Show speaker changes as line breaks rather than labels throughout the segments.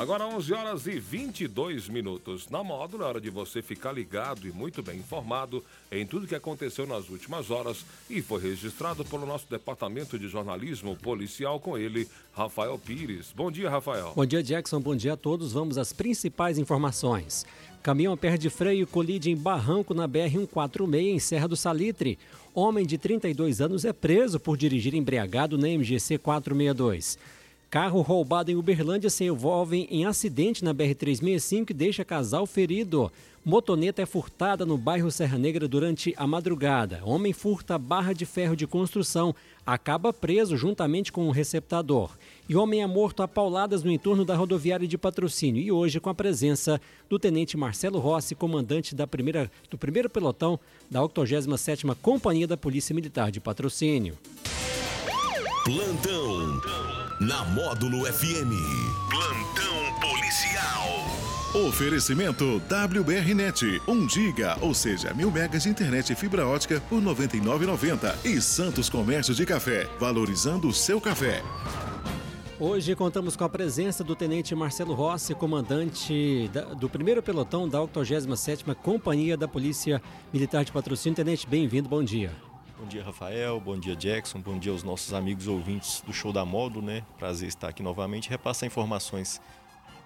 Agora 11 horas e 22 minutos. Na módulo, é hora de você ficar ligado e muito bem informado em tudo que aconteceu nas últimas horas e foi registrado pelo nosso departamento de jornalismo policial com ele, Rafael Pires. Bom dia, Rafael.
Bom dia, Jackson. Bom dia a todos. Vamos às principais informações. Caminhão perde freio e colide em barranco na BR-146 em Serra do Salitre. Homem de 32 anos é preso por dirigir embriagado na MGC 462. Carro roubado em Uberlândia se envolve em acidente na BR-365 e deixa casal ferido. Motoneta é furtada no bairro Serra Negra durante a madrugada. Homem furta barra de ferro de construção, acaba preso juntamente com o um receptador. E homem é morto a pauladas no entorno da rodoviária de patrocínio. E hoje com a presença do tenente Marcelo Rossi, comandante da primeira, do primeiro pelotão da 87ª Companhia da Polícia Militar de Patrocínio.
Plantão na Módulo FM. Plantão policial. Oferecimento WBRnet, 1 giga, ou seja, mil megas de internet e fibra ótica por 99,90 e Santos Comércio de Café, valorizando o seu café.
Hoje contamos com a presença do Tenente Marcelo Rossi, comandante da, do primeiro pelotão da 87ª Companhia da Polícia Militar de Patrocínio. Tenente, bem-vindo, bom dia.
Bom dia, Rafael. Bom dia, Jackson. Bom dia aos nossos amigos ouvintes do Show da Modo, né? Prazer estar aqui novamente repassar informações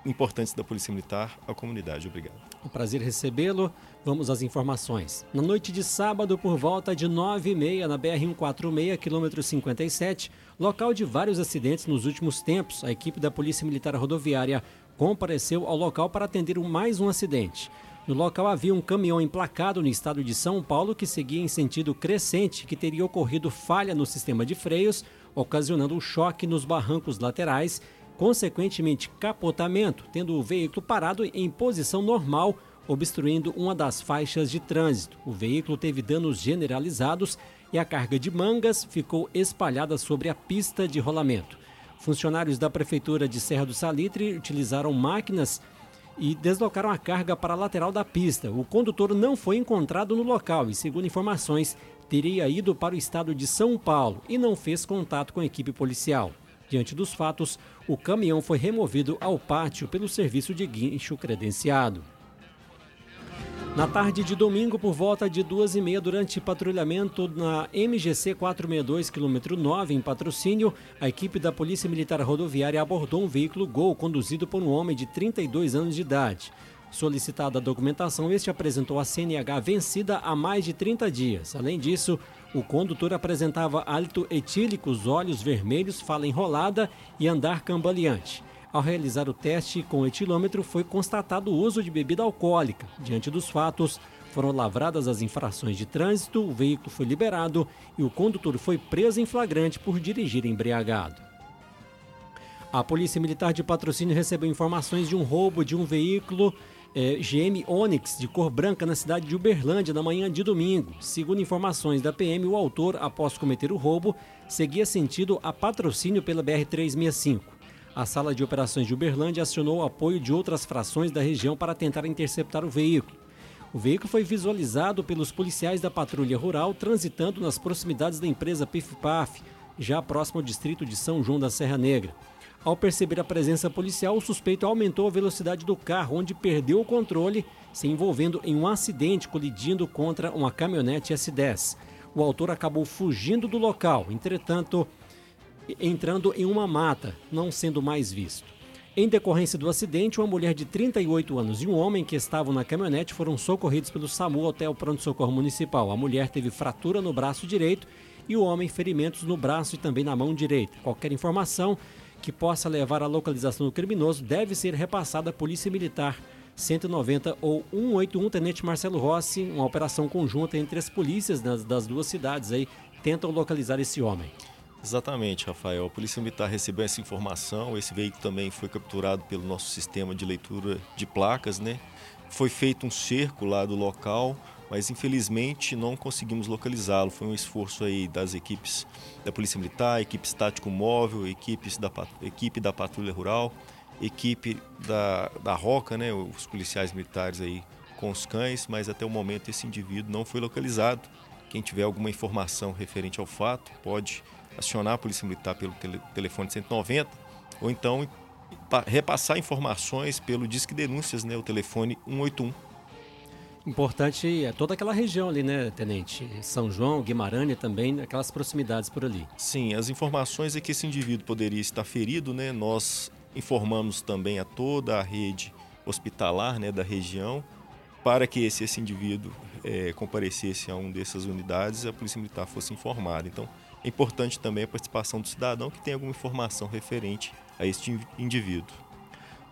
importantes da Polícia Militar à comunidade. Obrigado.
Um prazer recebê-lo. Vamos às informações. Na noite de sábado, por volta de 9h30, na BR-146, quilômetro 57, local de vários acidentes nos últimos tempos, a equipe da Polícia Militar Rodoviária compareceu ao local para atender mais um acidente. No local havia um caminhão emplacado no estado de São Paulo que seguia em sentido crescente, que teria ocorrido falha no sistema de freios, ocasionando um choque nos barrancos laterais, consequentemente capotamento, tendo o veículo parado em posição normal, obstruindo uma das faixas de trânsito. O veículo teve danos generalizados e a carga de mangas ficou espalhada sobre a pista de rolamento. Funcionários da Prefeitura de Serra do Salitre utilizaram máquinas e deslocaram a carga para a lateral da pista. O condutor não foi encontrado no local e, segundo informações, teria ido para o estado de São Paulo e não fez contato com a equipe policial. Diante dos fatos, o caminhão foi removido ao pátio pelo serviço de guincho credenciado. Na tarde de domingo, por volta de duas e meia, durante patrulhamento na MGC 462, quilômetro 9, em patrocínio, a equipe da Polícia Militar Rodoviária abordou um veículo Gol conduzido por um homem de 32 anos de idade. Solicitada a documentação, este apresentou a CNH vencida há mais de 30 dias. Além disso, o condutor apresentava hálito etílico, os olhos vermelhos, fala enrolada e andar cambaleante. Ao realizar o teste com o etilômetro, foi constatado o uso de bebida alcoólica. Diante dos fatos, foram lavradas as infrações de trânsito, o veículo foi liberado e o condutor foi preso em flagrante por dirigir embriagado. A Polícia Militar de Patrocínio recebeu informações de um roubo de um veículo eh, GM Onix de cor branca na cidade de Uberlândia na manhã de domingo. Segundo informações da PM, o autor, após cometer o roubo, seguia sentido a patrocínio pela BR-365 a sala de operações de Uberlândia acionou o apoio de outras frações da região para tentar interceptar o veículo. O veículo foi visualizado pelos policiais da Patrulha Rural transitando nas proximidades da empresa PIF-PAF, já próximo ao distrito de São João da Serra Negra. Ao perceber a presença policial, o suspeito aumentou a velocidade do carro, onde perdeu o controle, se envolvendo em um acidente colidindo contra uma caminhonete S10. O autor acabou fugindo do local, entretanto, entrando em uma mata, não sendo mais visto. Em decorrência do acidente, uma mulher de 38 anos e um homem que estavam na caminhonete foram socorridos pelo SAMU até o pronto-socorro municipal. A mulher teve fratura no braço direito e o homem ferimentos no braço e também na mão direita. Qualquer informação que possa levar à localização do criminoso deve ser repassada à Polícia Militar 190 ou 181 Tenente Marcelo Rossi, uma operação conjunta entre as polícias das, duas cidades aí tentam localizar esse homem.
Exatamente, Rafael. A Polícia Militar recebeu essa informação. Esse veículo também foi capturado pelo nosso sistema de leitura de placas, né? Foi feito um cerco lá do local, mas infelizmente não conseguimos localizá-lo. Foi um esforço aí das equipes da Polícia Militar, equipe estático móvel, equipes da, equipe da Patrulha Rural, equipe da, da Roca, né? Os policiais militares aí com os cães, mas até o momento esse indivíduo não foi localizado. Quem tiver alguma informação referente ao fato pode acionar a Polícia Militar pelo tele, telefone 190 ou então repassar informações pelo Disque Denúncias, né, o telefone 181.
Importante é toda aquela região ali, né, Tenente? São João, Guimarães também, aquelas proximidades por ali.
Sim, as informações é que esse indivíduo poderia estar ferido, né? Nós informamos também a toda a rede hospitalar né, da região para que esse, esse indivíduo é, comparecesse a uma dessas unidades a Polícia Militar fosse informada. Então, é importante também a participação do cidadão que tem alguma informação referente a este indivíduo.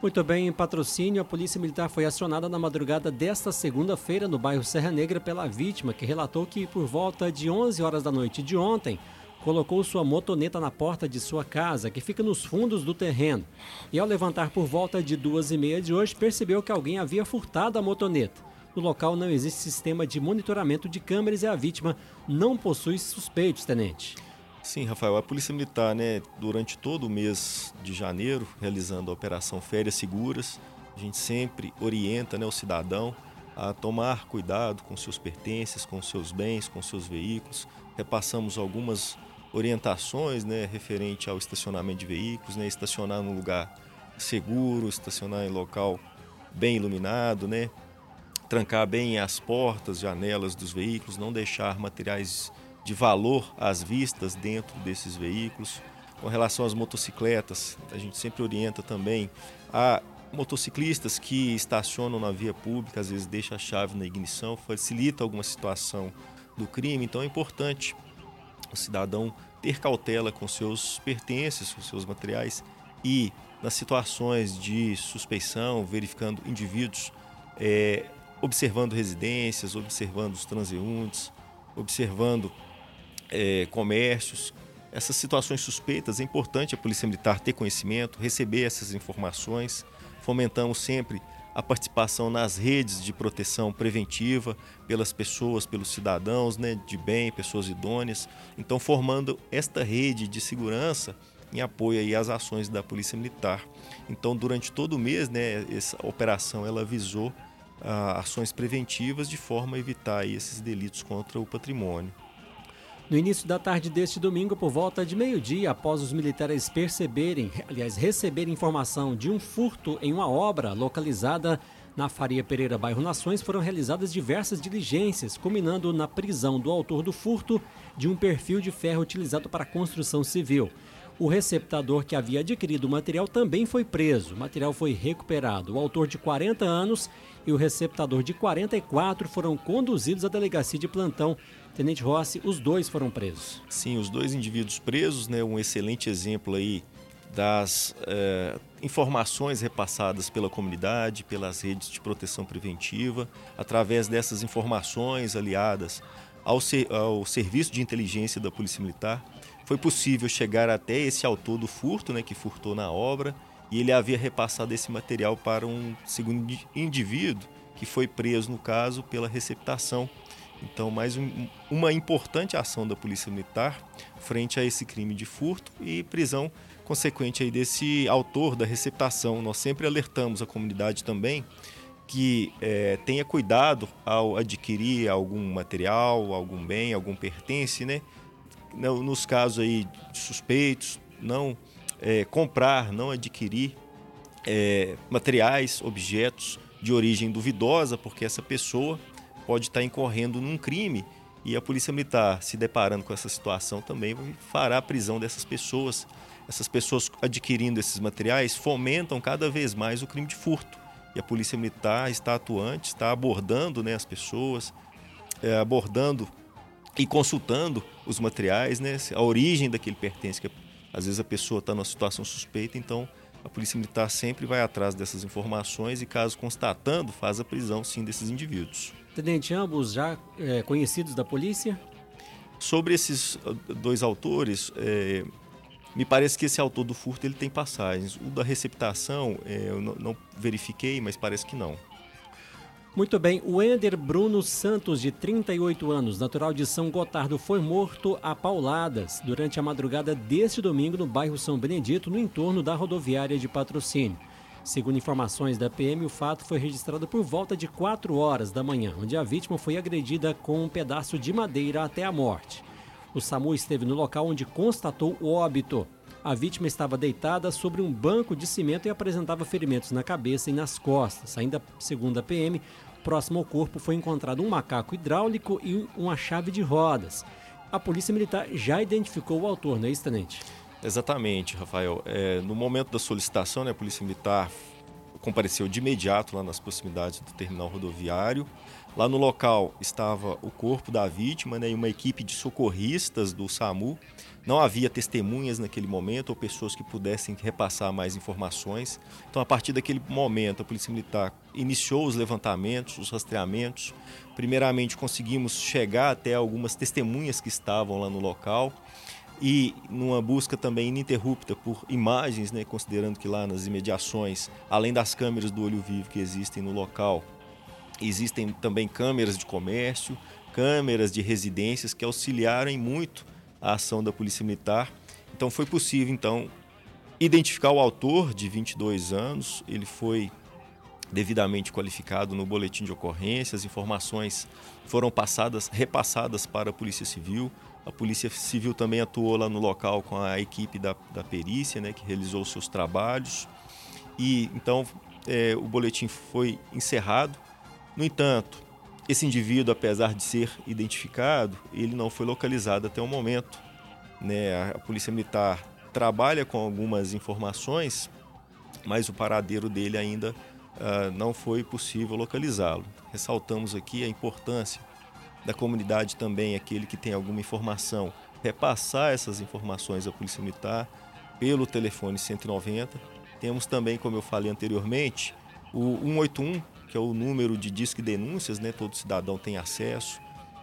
Muito bem, em patrocínio, a Polícia Militar foi acionada na madrugada desta segunda-feira no bairro Serra Negra pela vítima, que relatou que por volta de 11 horas da noite de ontem, colocou sua motoneta na porta de sua casa, que fica nos fundos do terreno. E ao levantar por volta de duas e meia de hoje, percebeu que alguém havia furtado a motoneta. No local não existe sistema de monitoramento de câmeras e a vítima não possui suspeitos, tenente.
Sim, Rafael, a Polícia Militar, né, durante todo o mês de janeiro, realizando a Operação Férias Seguras, a gente sempre orienta né, o cidadão a tomar cuidado com seus pertences, com seus bens, com seus veículos. Repassamos algumas orientações né, referente ao estacionamento de veículos, né, estacionar num lugar seguro, estacionar em local bem iluminado, né, trancar bem as portas, janelas dos veículos, não deixar materiais de valor às vistas dentro desses veículos. Com relação às motocicletas, a gente sempre orienta também a motociclistas que estacionam na via pública, às vezes deixa a chave na ignição, facilita alguma situação do crime, então é importante o cidadão ter cautela com seus pertences, com seus materiais e nas situações de suspeição, verificando indivíduos, é, observando residências, observando os transeuntes, observando é, comércios. Essas situações suspeitas é importante a Polícia Militar ter conhecimento, receber essas informações. Fomentamos sempre a participação nas redes de proteção preventiva pelas pessoas, pelos cidadãos né, de bem, pessoas idôneas. Então, formando esta rede de segurança em apoio aí às ações da Polícia Militar. Então, durante todo o mês, né, essa operação ela visou ações preventivas de forma a evitar esses delitos contra o patrimônio.
No início da tarde deste domingo, por volta de meio-dia, após os militares perceberem, aliás, receberem informação de um furto em uma obra localizada na Faria Pereira, bairro Nações, foram realizadas diversas diligências, culminando na prisão do autor do furto de um perfil de ferro utilizado para construção civil. O receptador que havia adquirido o material também foi preso. O material foi recuperado. O autor de 40 anos e o receptador de 44 foram conduzidos à delegacia de plantão Tenente Rossi, os dois foram presos.
Sim, os dois indivíduos presos, né, um excelente exemplo aí das é, informações repassadas pela comunidade, pelas redes de proteção preventiva, através dessas informações aliadas ao, ser, ao serviço de inteligência da Polícia Militar, foi possível chegar até esse autor do furto, né, que furtou na obra, e ele havia repassado esse material para um segundo indivíduo que foi preso no caso pela receptação então, mais um, uma importante ação da Polícia Militar frente a esse crime de furto e prisão consequente aí desse autor da receptação. Nós sempre alertamos a comunidade também que é, tenha cuidado ao adquirir algum material, algum bem, algum pertence, né? Nos casos aí suspeitos, não é, comprar, não adquirir é, materiais, objetos de origem duvidosa, porque essa pessoa pode estar incorrendo num crime e a Polícia Militar, se deparando com essa situação, também fará a prisão dessas pessoas. Essas pessoas adquirindo esses materiais fomentam cada vez mais o crime de furto. E a Polícia Militar está atuante, está abordando né, as pessoas, é, abordando e consultando os materiais, né, a origem daquele pertence, que às vezes a pessoa está numa situação suspeita, então a Polícia Militar sempre vai atrás dessas informações e, caso constatando, faz a prisão sim desses indivíduos.
Tenente, ambos já é, conhecidos da polícia?
Sobre esses ah, dois autores, é, me parece que esse autor do furto ele tem passagens. O da receptação é, eu não, não, verifiquei, mas parece que não.
Muito bem, o Ender Bruno Santos, de 38 anos, natural de São Gotardo, foi morto a pauladas durante a madrugada deste domingo no bairro São Benedito, no entorno da rodoviária de patrocínio. Segundo informações da PM, o fato foi registrado por volta de 4 horas da manhã, onde a vítima foi agredida com um pedaço de madeira até a morte. O SAMU esteve no local onde constatou o óbito. A vítima estava deitada sobre um banco de cimento e apresentava ferimentos na cabeça e nas costas. Ainda segundo a PM, próximo ao corpo foi encontrado um macaco hidráulico e uma chave de rodas. A Polícia Militar já identificou o autor, não é isso, Tenente?
Exatamente, Rafael. É, no momento da solicitação, né, a Polícia Militar compareceu de imediato lá nas proximidades do terminal rodoviário. Lá no local estava o corpo da vítima né, e uma equipe de socorristas do SAMU. Não havia testemunhas naquele momento ou pessoas que pudessem repassar mais informações. Então, a partir daquele momento, a Polícia Militar iniciou os levantamentos, os rastreamentos. Primeiramente, conseguimos chegar até algumas testemunhas que estavam lá no local e numa busca também ininterrupta por imagens, né, considerando que lá nas imediações, além das câmeras do olho vivo que existem no local, existem também câmeras de comércio, câmeras de residências que auxiliaram muito a ação da Polícia Militar. Então foi possível então identificar o autor de 22 anos, ele foi devidamente qualificado no boletim de ocorrência, as informações foram passadas, repassadas para a Polícia Civil. A Polícia Civil também atuou lá no local com a equipe da, da perícia, né, que realizou seus trabalhos. E então é, o boletim foi encerrado. No entanto, esse indivíduo, apesar de ser identificado, ele não foi localizado até o momento. Né? A Polícia Militar trabalha com algumas informações, mas o paradeiro dele ainda uh, não foi possível localizá-lo. Ressaltamos aqui a importância da comunidade também, aquele que tem alguma informação, repassar essas informações à Polícia Militar pelo telefone 190. Temos também, como eu falei anteriormente, o 181, que é o número de disque denúncias, né? Todo cidadão tem acesso.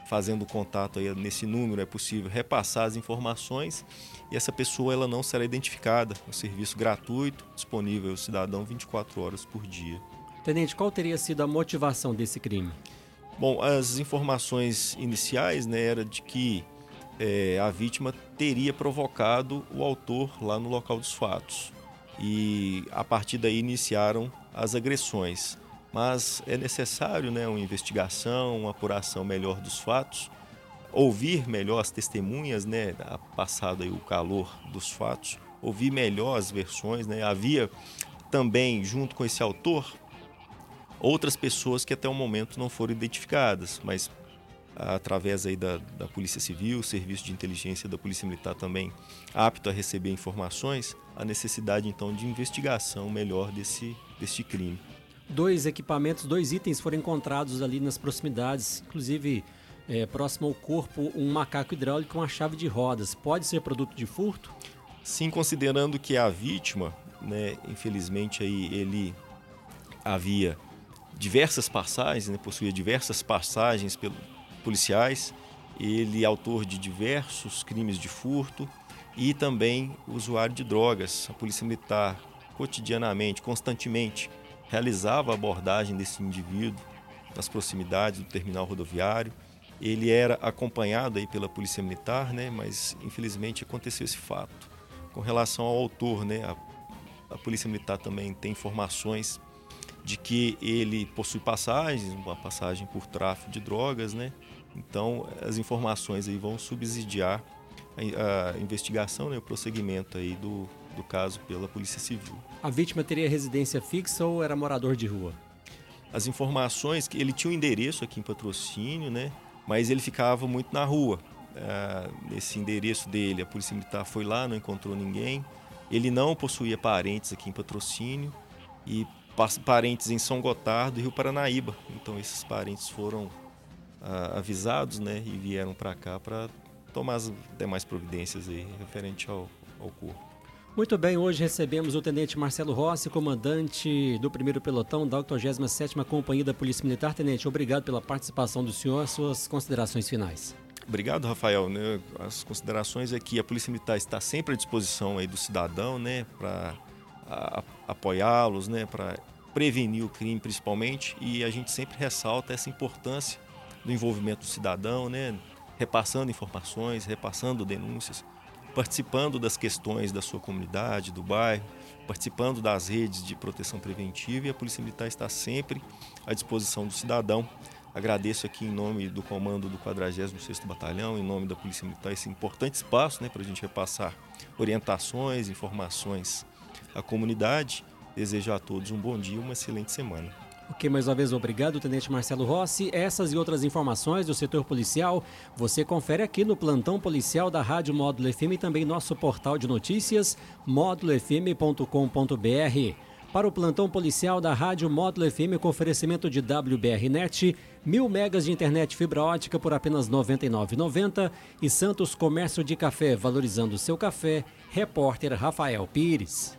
Fazendo contato aí nesse número é possível repassar as informações e essa pessoa ela não será identificada. É um serviço gratuito, disponível ao cidadão 24 horas por dia.
Tenente, qual teria sido a motivação desse crime?
Bom, as informações iniciais né, era de que é, a vítima teria provocado o autor lá no local dos fatos. E a partir daí iniciaram as agressões. Mas é necessário né, uma investigação, uma apuração melhor dos fatos, ouvir melhor as testemunhas, né, passado aí o calor dos fatos, ouvir melhor as versões. Né? Havia também, junto com esse autor, outras pessoas que até o momento não foram identificadas, mas através aí da, da Polícia Civil, Serviço de Inteligência da Polícia Militar também apto a receber informações, a necessidade então de investigação melhor desse, desse crime.
Dois equipamentos, dois itens foram encontrados ali nas proximidades, inclusive é, próximo ao corpo, um macaco hidráulico com uma chave de rodas. Pode ser produto de furto?
Sim, considerando que a vítima, né, infelizmente aí ele havia diversas passagens, né, possuía diversas passagens pelo, policiais. Ele é autor de diversos crimes de furto e também usuário de drogas. A Polícia Militar cotidianamente, constantemente, realizava a abordagem desse indivíduo nas proximidades do terminal rodoviário. Ele era acompanhado aí pela Polícia Militar, né, mas infelizmente aconteceu esse fato. Com relação ao autor, né, a, a Polícia Militar também tem informações de que ele possui passagens, uma passagem por tráfico de drogas, né? Então, as informações aí vão subsidiar a, a investigação, né, o prosseguimento aí do, do caso pela Polícia Civil.
A vítima teria residência fixa ou era morador de rua?
As informações que ele tinha um endereço aqui em patrocínio, né? Mas ele ficava muito na rua. Ah, nesse endereço dele, a Polícia Militar foi lá, não encontrou ninguém. Ele não possuía parentes aqui em patrocínio e parentes em São Gotardo e Rio Paranaíba. Então esses parentes foram ah, avisados né, e vieram para cá para tomar as demais providências aí, referente ao, ao corpo.
Muito bem, hoje recebemos o Tenente Marcelo Rossi, comandante do primeiro pelotão da 87ª Companhia da Polícia Militar. Tenente, obrigado pela participação do senhor. Suas considerações finais.
Obrigado, Rafael. Né, as considerações é que a Polícia Militar está sempre à disposição aí do cidadão, né, para apoiá-los, né, para prevenir o crime principalmente, e a gente sempre ressalta essa importância do envolvimento do cidadão, né, repassando informações, repassando denúncias, participando das questões da sua comunidade, do bairro, participando das redes de proteção preventiva e a Polícia Militar está sempre à disposição do cidadão. Agradeço aqui em nome do comando do 46º Batalhão, em nome da Polícia Militar, esse importante espaço né, para a gente repassar orientações, informações à comunidade. Desejo a todos um bom dia uma excelente semana.
Ok, mais uma vez obrigado, Tenente Marcelo Rossi. Essas e outras informações do setor policial você confere aqui no plantão policial da Rádio Módulo FM e também nosso portal de notícias módulofm.com.br. Para o plantão policial da Rádio Módulo FM com oferecimento de WBRnet, mil megas de internet fibra ótica por apenas R$ 99,90 e Santos Comércio de Café, valorizando seu café, repórter Rafael Pires.